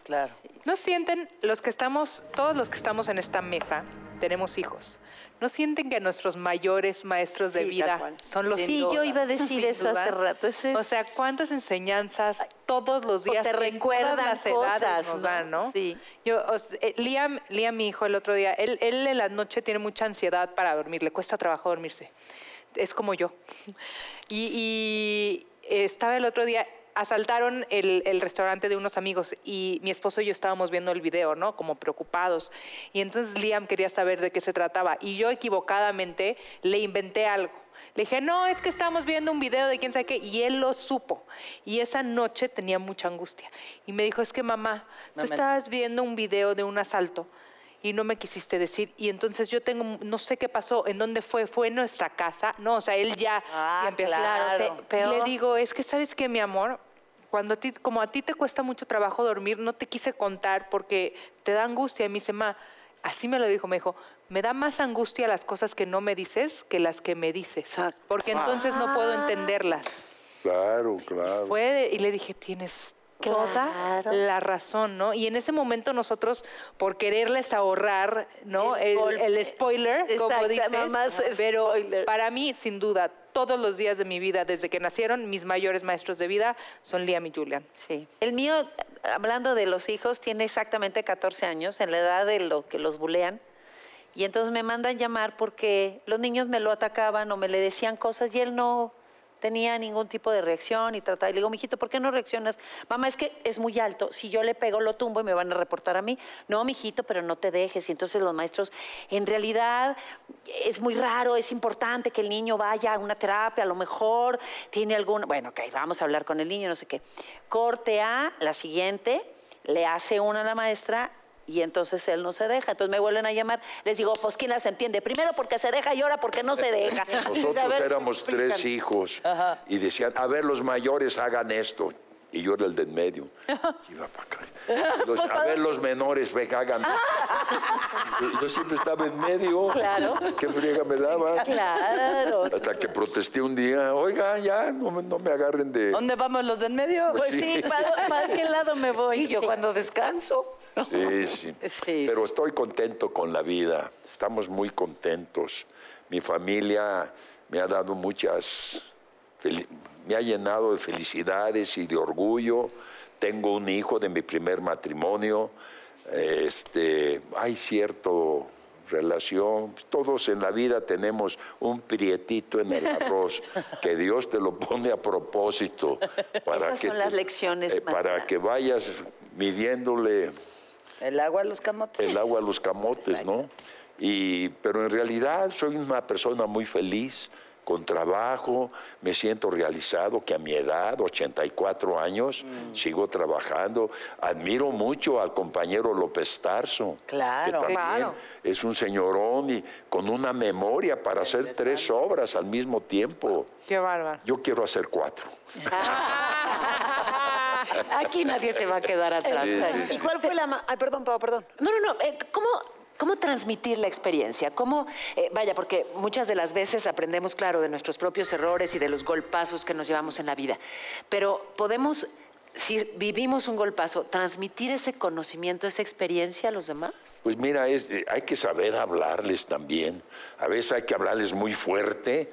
Claro. ¿No sienten los que estamos, todos los que estamos en esta mesa, tenemos hijos? ¿No sienten que nuestros mayores maestros de Sí, vida son los Sí, yo iba a decir eso hace rato. Ese O sea, cuántas enseñanzas todos los O días te en recuerdan todas las edades nos ¿no? dan, ¿no? Sí. Yo, o s- eh, Liam, Liam, mi hijo, el otro día, él, él en la noche tiene mucha ansiedad para dormir, le cuesta trabajo dormirse. Es como yo. Y, y estaba el otro día, asaltaron el, el restaurante de unos amigos y mi esposo y yo estábamos viendo el video, ¿no? Como preocupados. Y entonces Liam quería saber de qué se trataba y yo equivocadamente le inventé algo. Le dije, no, es que estamos viendo un video de quién sabe qué, y él lo supo. Y esa noche tenía mucha angustia. Y me dijo, es que mamá, tú estabas viendo un video de un asalto y no me quisiste decir. Y entonces yo tengo, no sé qué pasó, en dónde fue, fue en nuestra casa. No, o sea, él ya, Ah, empieza claro. a Claro, Y peor. le digo, es que sabes que mi amor, cuando a ti, como a ti te cuesta mucho trabajo dormir, no te quise contar porque te da angustia. Y me dice, ma, así me lo dijo, me dijo, me da más angustia las cosas que no me dices que las que me dices. Exacto. Porque entonces no puedo entenderlas. Claro, claro. Fue y le dije, tienes toda Claro. la razón, ¿no? Y en ese momento nosotros, por quererles ahorrar, ¿no? El El, golpe. el spoiler, como dices. mamás, pero spoiler. para mí, sin duda, todos los días de mi vida, desde que nacieron, mis mayores maestros de vida son Liam y Julian. Sí. El mío, hablando de los hijos, tiene exactamente 14 años, en la edad de lo que los bulean. Y entonces me mandan llamar porque los niños me lo atacaban o me le decían cosas y él no tenía ningún tipo de reacción y trataba. Y le digo, mijito, ¿por qué no reaccionas? Mamá, es que es muy alto. Si yo le pego, lo tumbo y me van a reportar a mí. No, mijito, pero no te dejes. Y entonces los maestros, en realidad es muy raro, es importante que el niño vaya a una terapia, a lo mejor tiene algún. Bueno, ok, vamos a hablar con el niño, no sé qué. Corte a la siguiente, le hace una a la maestra y entonces él no se deja. Entonces me vuelven a llamar. Les digo, pues ¿quién las entiende? Primero porque se deja y ahora porque no se deja. Nosotros ver, éramos tres hijos y decían, a ver, los mayores hagan esto. Y yo era el del medio. Iba para acá. Los- a ver, los menores, hagan. Yo, yo siempre estaba en medio. Claro. ¿Qué friega me daba? Claro. Hasta que protesté un día, oiga, ya, no, me- no me agarren de... ¿Dónde vamos los del medio? Pues sí, ¿para, para qué lado me voy? Y yo cuando descanso. Sí, sí. Sí. Pero estoy contento con la vida. Estamos muy contentos. Mi familia me ha dado muchas, me ha llenado de felicidades y de orgullo. Tengo un hijo de mi primer matrimonio. Este, hay cierto relación. Todos en la vida tenemos un prietito en el arroz que Dios te lo pone a propósito para Esas que son te- las lecciones, eh, para que vayas midiéndole El agua a los camotes. el agua a los camotes, ¿no? Y, pero en realidad soy una persona muy feliz, con trabajo, me siento realizado, que a mi edad, 84 años, Mm. sigo trabajando. Admiro mucho al compañero López Tarso, Claro. que también Claro. es un señorón y con una memoria para hacer tres obras al mismo tiempo. Qué bárbaro. Yo quiero hacer cuatro. Aquí nadie se va a quedar atrás. ¿Y cuál fue la... Ay, perdón, Pau, perdón. No, no, no. eh, ¿Cómo, cómo transmitir la experiencia? ¿Cómo, eh, vaya, porque muchas de las veces aprendemos, claro, de nuestros propios errores y de los golpazos que nos llevamos en la vida. Pero podemos, si vivimos un golpazo, transmitir ese conocimiento, esa experiencia a los demás. Pues mira, es, eh, hay que saber hablarles también. A veces hay que hablarles muy fuerte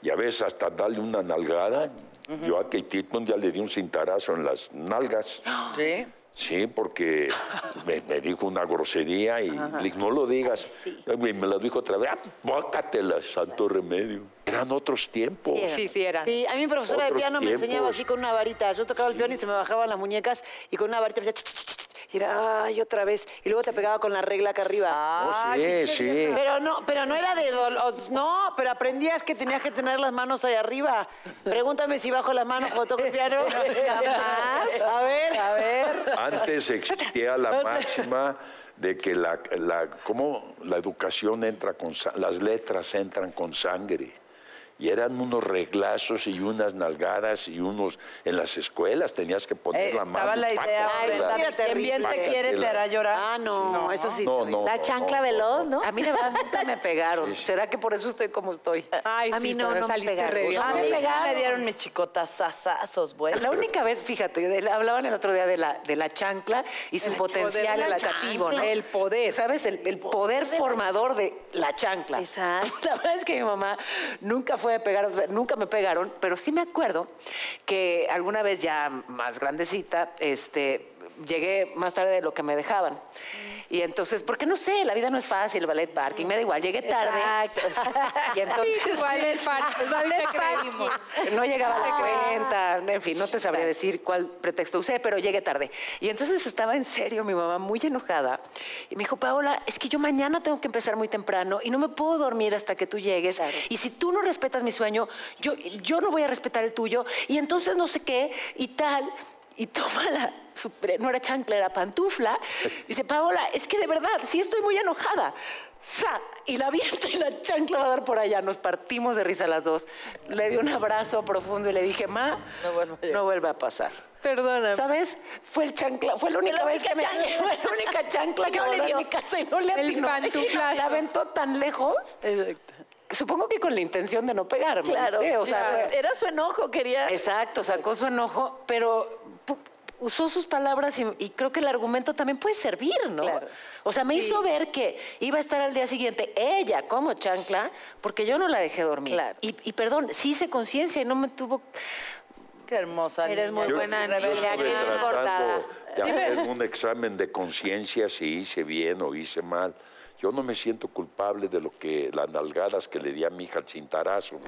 y a veces hasta darle una nalgada. Yo a Kate un día le di un cintarazo en las nalgas. Sí. Sí, porque me, me dijo una grosería y no lo digas. Y me la dijo otra vez, ah, bócatela, santo remedio. Eran otros tiempos. Sí, sí, era. Sí, a mí mi profesora de piano me enseñaba así con una varita. Yo tocaba el piano y se me bajaban las muñecas y con una varita me decía... Y era, ay, otra vez. Y luego te pegaba con la regla acá arriba. Oh, sí, sí. Pero no, pero no era de dolor. No, pero aprendías que tenías que tener las manos ahí arriba. Pregúntame si bajo las manos cuando toco el piano. Jamás. A ver. A ver. Antes existía la máxima de que la, la, ¿cómo? la educación entra con las letras entran con sangre. Y eran unos reglazos y unas nalgadas y unos en las escuelas tenías que poner Eh, la mano. estaba la idea, Quien bien te quiere te hará llorar. Ah, no, eso sí. No, no, La no, chancla no, veloz, ¿no? A mí de verdad nunca me pegaron. Sí, sí. ¿Será que por eso estoy como estoy? Ay, A sí, mí no, no me saliste pegaron. bien. A mí me pegaron. me dieron mis chicotas sasazos, güey. La única vez, fíjate, de- hablaban el otro día de la, de la chancla y su El potencial poder de la educativo, ¿no? El poder. ¿Sabes? El, el poder formador de la chancla. Exacto. La verdad es que mi mamá nunca fue pegar, nunca me pegaron, pero sí me acuerdo que alguna vez ya más grandecita, este, llegué más tarde de lo que me dejaban. Y entonces, porque no sé, la vida no es fácil, el ballet parking, me da igual, llegué tarde. y entonces ¿Cuál es parte? ¿Dónde creímos? no llegaba a la cuenta, en fin, no te sabría decir cuál pretexto usé, pero llegué tarde. Y entonces estaba en serio mi mamá muy enojada y me dijo, Paola, es que yo mañana tengo que empezar muy temprano y no me puedo dormir hasta que tú llegues. Y si tú no respetas mi sueño, yo, yo no voy a respetar el tuyo y entonces no sé qué y tal. Y toma la, su- no era chancla, era pantufla. Y dice, Paola, es que de verdad, sí estoy muy enojada. ¡Sa! Y la avienta y la chancla va a dar por allá. Nos partimos de risa las dos. Le di un abrazo profundo y le dije, ma, No vuelva a llegar". no vuelve a pasar. Perdóname. ¿Sabes? Fue el chancla, fue la única la vez que me fue la única chancla que No en dio. mi casa y no le El atinó. La aventó tan lejos. Supongo que con la intención de no pegarme. Claro. ¿viste? O sea, claro. fue- Era su enojo, quería. Exacto, sacó su enojo, pero usó sus palabras y, y creo que el argumento también puede servir, ¿no? Claro. O sea, me hizo ver que iba a estar al día siguiente ella como chancla, porque yo no la dejé dormir. Claro. Y, y perdón, sí hice conciencia y no me tuvo... Qué hermosa Eres niña. muy Yo- buena yo estuve qué tratando importada. de hacer un examen de conciencia si hice bien o hice mal. Yo no me siento culpable de lo que las nalgadas que le di a mi hija al cintarazo.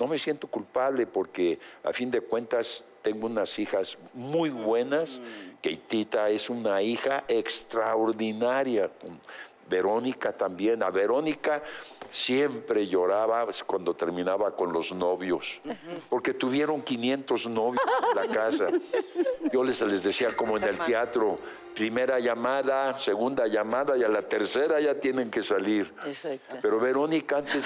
No me siento culpable porque a fin de cuentas tengo unas hijas muy buenas. Keitita es una hija extraordinaria. Verónica también. A Verónica siempre lloraba cuando terminaba con los novios, porque tuvieron 500 novios en la casa. Yo les, les decía como en el teatro, primera llamada, segunda llamada y a la tercera ya tienen que salir. Exacto. Pero Verónica antes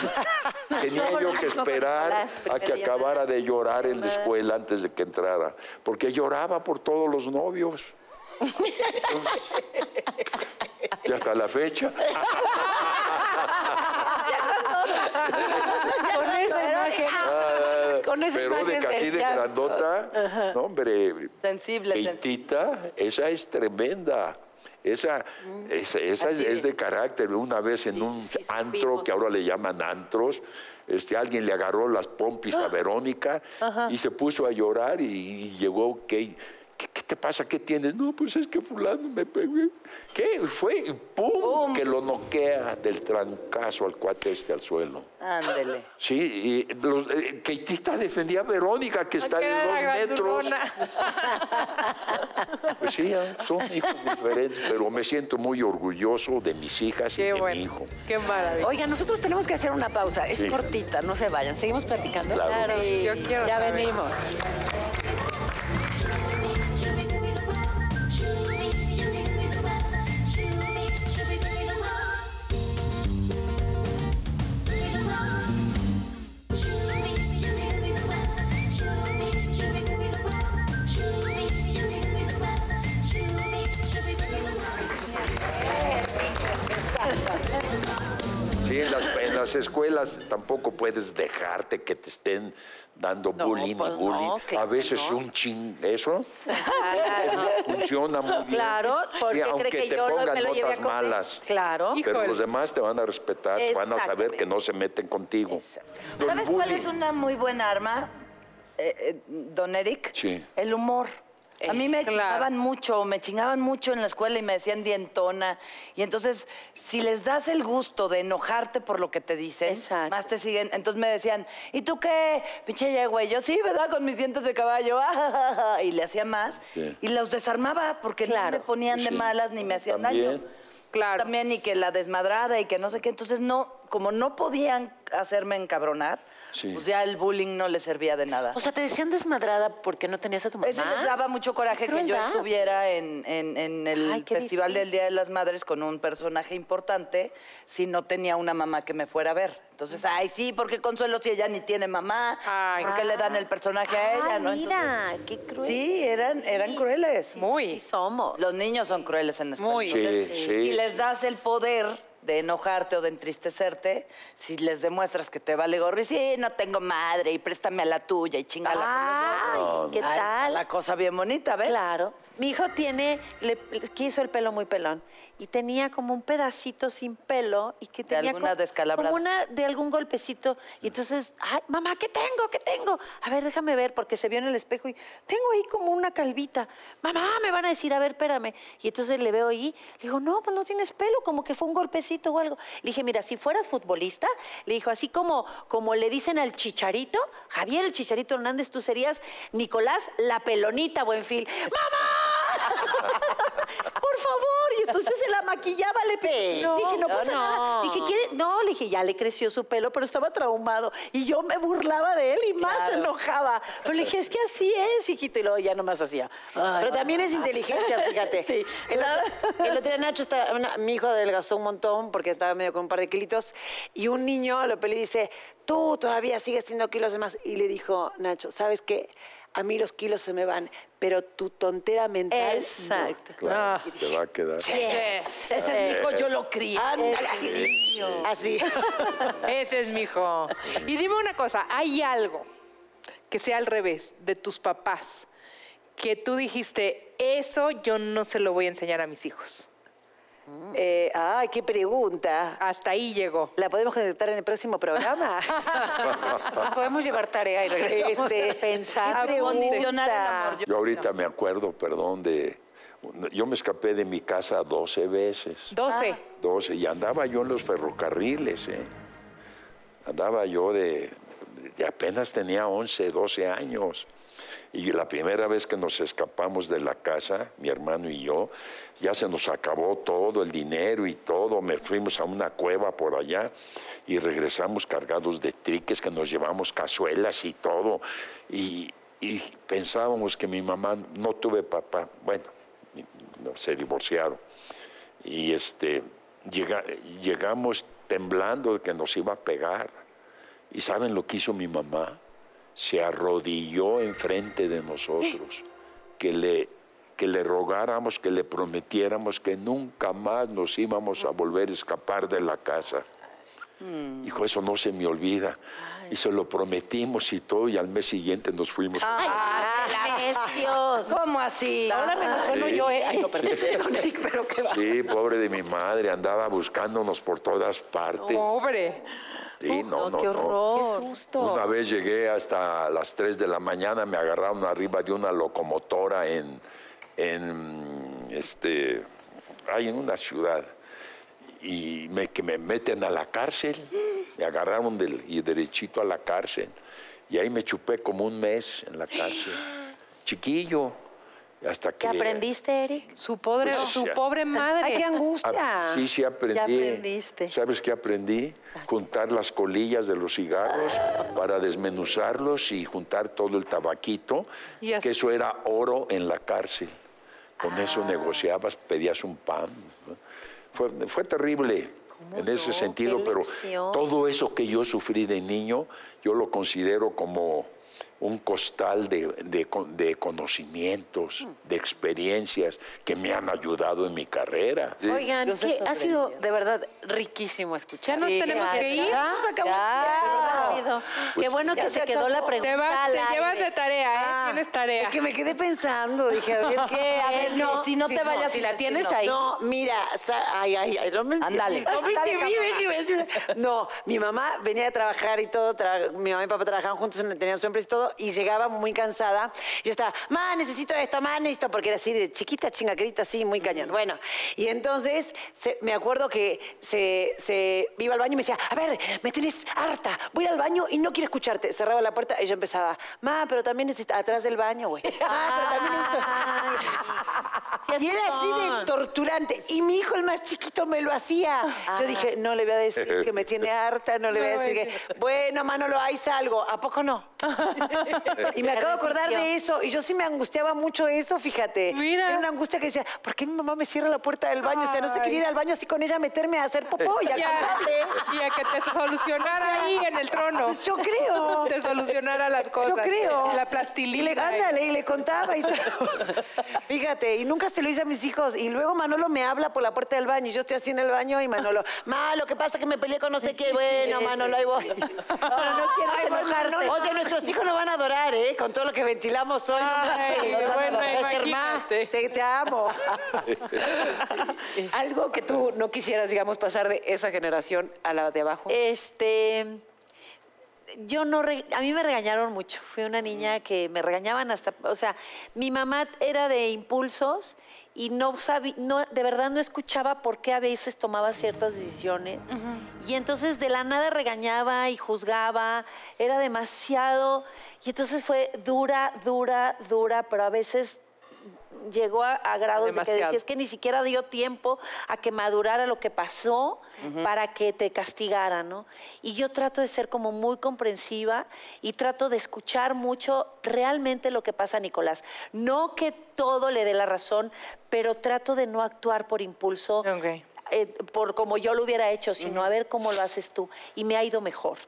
tenía yo que esperar a que acabara de llorar en la escuela antes de que entrara, porque lloraba por todos los novios. Y hasta la fecha. Con esa imagen... Ah, Con esa imagen así del de llanto. grandota. No, hombre. Sensible, sensible. Keitita, esa es tremenda. Esa, esa, esa es, es de carácter. Una vez en un antro, que ahora le llaman antros, este, alguien le agarró las pompis a Verónica y se puso a llorar y, y llegó que... ¿Qué, qué te pasa? ¿Qué tienes? No, pues es que fulano me pegó. ¿Qué? Fue ¡pum! Que lo noquea del trancazo al cuate este al suelo. Ándele. Sí, y los, eh, Keitista defendía a Verónica, que está era dos metros. Pues sí, ah, son hijos diferentes, pero me siento muy orgulloso de mis hijas y de mi bueno. hijo. Qué maravilla. Oiga, nosotros tenemos que hacer una pausa. Es Sí. cortita, no se vayan. ¿Seguimos platicando? Claro. Sí. Yo quiero Ya saber. venimos. Las, escuelas tampoco puedes dejarte que te estén dando No, bullying pues y bullying. no, claro a veces no. un ching, eso funciona muy bien. Claro, porque Sí, cree aunque que te yo pongan me lo llevé a notas malas. Claro. Pero Híjole. los demás te van a respetar, van a saber que no se meten contigo. ¿Sabes cuál bullying. es una muy buena arma, eh, eh, don Eric? Sí. El humor. A mí me Claro. chingaban mucho, me chingaban mucho en la escuela y me decían dientona. Y entonces, si les das el gusto de enojarte por lo que te dicen, Exacto. más te siguen. Entonces me decían, ¿y tú qué? Pinche ya, güey. Yo sí, ¿verdad? Con mis dientes de caballo. y le hacía más. Sí. Y los desarmaba porque Claro. no me ponían de Sí. malas ni me hacían También. daño. Claro. También y que la desmadrada y que no sé qué. Entonces, no, como no podían hacerme encabronar, Sí. pues ya el bullying no les servía de nada. O sea, te decían desmadrada porque no tenías a tu mamá. Eso les daba mucho coraje que yo estuviera en, en- en el Ay, Festival del. Día de las Madres con un personaje importante si no tenía una mamá que me fuera a ver. Entonces, ay, sí, porque Consuelo si ella ni tiene mamá? Ay. ¿Por qué le dan el personaje a ella? Ah, no? mira, qué cruel. Sí, eran, eran crueles. Muy. Sí somos. Los niños son crueles en la escuela. Muy. Entonces, Sí, sí. Si les das el poder de enojarte o de entristecerte, si les demuestras que te vale gorro y sí, no tengo madre y préstame a la tuya y chingala. Ay, ¿qué tal? La cosa bien bonita, ¿ves? Claro. Mi hijo tiene, le, quiso el pelo muy pelón y tenía como un pedacito sin pelo y que De tenía alguna co- descalabrada. como una de algún golpecito y entonces, ay, mamá, ¿qué tengo? ¿Qué tengo? A ver, déjame ver porque se vio en el espejo y tengo ahí como una calvita. Mamá, me van a decir, a ver, espérame. Y entonces le veo ahí, le digo, no, pues no tienes pelo, como que fue un golpecito o algo. Le dije, mira, si fueras futbolista, le dijo, así como, como le dicen al Chicharito, Javier el Chicharito Hernández, tú serías Nicolás la pelonita, Buenfil. ¡Mamá! Por favor. Y entonces se la maquillaba, le. No, dije, no pasa no. nada. Dije, ¿quiere? No, le dije, ya le creció su pelo, pero estaba traumado. Y yo me burlaba de él y más se enojaba. Pero le dije, es que así es, hijito. Y luego ya nomás hacía. "Ay, Pero también es inteligencia, fíjate. Sí. El otro, el otro día Nacho, está, una- mi hijo adelgazó un montón porque estaba medio con un par de kilitos y un niño lo peló y dice, tú todavía sigues siendo kilos de más. Y le dijo, Nacho, ¿sabes qué? A mí los kilos se me van, pero tu tontera mental... no". Exacto. Claro, te va a quedar. Ese hijo yo lo crié. Ándale, así. Así. Ese es mi hijo. Y dime una cosa, ¿hay algo que sea al revés de tus papás que tú dijiste, eso yo no se lo voy a enseñar a mis hijos? Eh, ay, qué pregunta. Hasta ahí llegó. ¿La podemos conectar en el próximo programa? Nos podemos llevar tarea y regresamos. Este, Pensar. ¿qué Condicionar el pregunta? amor. Yo ahorita me acuerdo, perdón, de... Yo me escapé de mi casa 12 veces. 12. 12, y andaba yo en los ferrocarriles, ¿eh? Andaba yo de, de apenas tenía 11, 12 años. Y la primera vez que nos escapamos de la casa, mi hermano y yo, ya se nos acabó todo, el dinero y todo. Me fuimos a una cueva por allá y regresamos cargados de triques que nos llevamos cazuelas y todo. Y, pensábamos que mi mamá, no tuve papá, bueno, no, se divorciaron. Y este, llega- llegamos temblando de que nos iba a pegar. ¿Y saben lo que hizo mi mamá? Se arrodilló enfrente de nosotros, que le, que le rogáramos, que le prometiéramos que nunca más nos íbamos a volver a escapar de la casa. Hijo, eso no se me olvida. Y se lo prometimos y todo, y al mes siguiente nos fuimos. Ay, ¿Cómo así? Ahora me emociono Sí. yo, ¿eh? Ay, no, perdón, Eric, pero qué va. Sí, pobre de mi madre, andaba buscándonos por todas partes. Pobre. Sí, no, no, qué no. horror. Qué susto. Una vez llegué hasta las 3 de la mañana, me agarraron arriba de una locomotora en, en este, ahí en una ciudad. Y me, que me meten a la cárcel. Me agarraron del, y derechito a la cárcel. Y ahí me chupé como un mes en la cárcel. Chiquillo. Hasta que... ¿Qué aprendiste, Eric? Su pobre, Pues, su pobre madre. Ay, qué angustia. Ah, Sí, sí aprendí. Ya aprendiste. ¿Sabes qué aprendí? Juntar las colillas de los cigarros para desmenuzarlos y juntar todo el tabaquito, que eso era oro en la cárcel. Con eso negociabas, pedías un pan. Fue, fue terrible en ese no? sentido, ¡Qué pero todo eso que yo sufrí de niño, yo lo considero como un costal de, de con- de conocimientos, de experiencias que me han ayudado en mi carrera. Oigan, que ha sido de verdad riquísimo Ya escuchar. nos tenemos que ir. Ya, ya. Qué bueno que se quedó la pregunta Te, vas, te llevas de tarea, ¿eh? Ah, Tienes tarea. Es que me quedé pensando, dije, a ver ¿Qué? A ver, no, si no te vayas si la tienes no. ahí. No, mira, ay, ay, ay, no me Ándale. No me a No, mi mamá venía de trabajar y todo, tra- mi mamá y papá trabajaban juntos, en- tenían su empresa y todo, y llegaba muy cansada. Yo estaba, ma, necesito esto, ma, necesito, porque era así de chiquita, chingaquerita, así, muy cañón. Bueno, y entonces se- me acuerdo que se, se iba al baño y me decía, a ver, me tenés harta, voy al baño y no quiero escucharte. Cerraba la puerta y yo empezaba, ma, pero también necesito, atrás del baño, güey. Ma, pero también necesito. Sí, Y era así de torturante. Y mi hijo, el más chiquito, me lo hacía. Yo dije, no le voy a decir que me tiene harta, no le voy a decir que. Bueno, Manolo, ahí salgo. ¿A poco no? y me acabo de acordar de eso. Y yo sí me angustiaba mucho eso, fíjate. Mira. Era una angustia que decía, ¿por qué mi mamá me cierra la puerta del baño? O sea, no se quería ir al baño así con ella a meterme a hacer popó y a contarle. Y a que te solucionara ahí en el trono. Pues yo creo. Te solucionara las cosas. Yo creo. La Y plastilina. le, ándale, y le contaba y todo. Fíjate, y nunca se lo hice a mis hijos. Y luego Manolo me habla por la puerta del baño. Y yo estoy así en el baño y Manolo, ma, lo que pasa es que me peleé con no sé qué. Bueno, Manolo, ahí voy. No, no. Manolo. Oye, nuestros hijos nos van a adorar, ¿eh? Con todo lo que ventilamos hoy. no Ay, van bueno, te, te amo. Algo que tú no quisieras, digamos, pasar de esa generación a la de abajo. Este, yo no, re- a mí me regañaron mucho. Fui una niña que me regañaban hasta, o sea, mi mamá era de impulsos y no sabía, no, de verdad no escuchaba por qué a veces tomaba ciertas decisiones. Y entonces de la nada regañaba y juzgaba, era demasiado. Y entonces fue dura, dura, dura, pero a veces llegó a, a grados de que decías que ni siquiera dio tiempo a que madurara lo que pasó para que te castigara, ¿no? Y yo trato de ser como muy comprensiva y trato de escuchar mucho realmente lo que pasa a Nicolás. No que todo le dé la razón, pero trato de no actuar por impulso. Eh, por como yo lo hubiera hecho, sino a ver cómo lo haces tú. Y me ha ido mejor.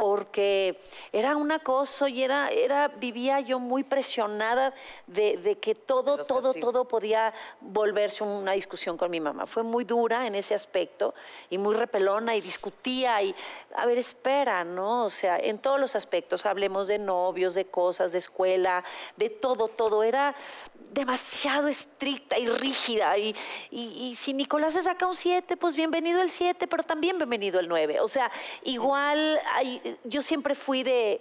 Porque era un acoso y era, era, vivía yo muy presionada de, de que todo, todo, todo podía volverse una discusión con mi mamá. Fue muy dura en ese aspecto y muy repelona y discutía y, a ver, espera, ¿no? O sea, en todos los aspectos, hablemos de novios, de cosas, de escuela, de todo, todo. Era demasiado estricta y rígida. Y, y- y si Nicolás se saca un 7, pues bienvenido el 7, pero también bienvenido el 9. O sea, igual hay- yo siempre fui de,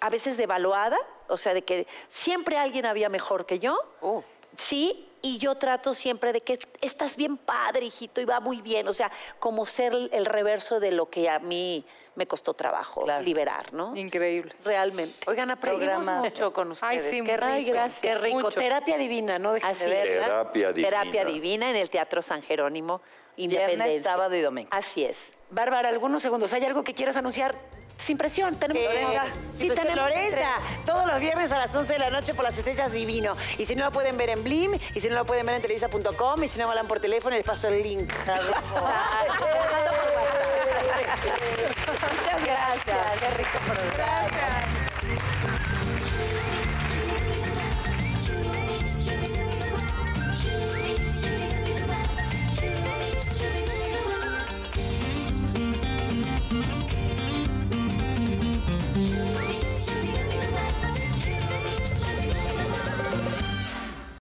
a veces devaluada, o sea, de que siempre alguien había mejor que yo. Oh. Sí, y yo trato siempre de que estás bien padre, hijito, y va muy bien. O sea, como ser el reverso de lo que a mí me costó trabajo Claro. liberar, ¿no? Increíble. Realmente. Oigan, aprendimos mucho con ustedes. sí, qué rico, ay, gracias. qué rico. Mucho. Terapia divina, ¿no? Déjenme Así ver, es. ¿verdad? Terapia divina. Terapia divina en el Teatro San Jerónimo, Independencia. Viernes, sábado y domingo. Así es. Bárbara, algunos segundos. ¿Hay algo que quieras anunciar? Sin presión. Tenemos Eh, Lorenza. sí, tenemos Lorenza, todos los viernes a las 11 de la noche por las estrellas divino. Y si no lo pueden ver en Blim, y si no lo pueden ver en televisa.com, y si no me hablan por teléfono, les paso el link. Muchas gracias.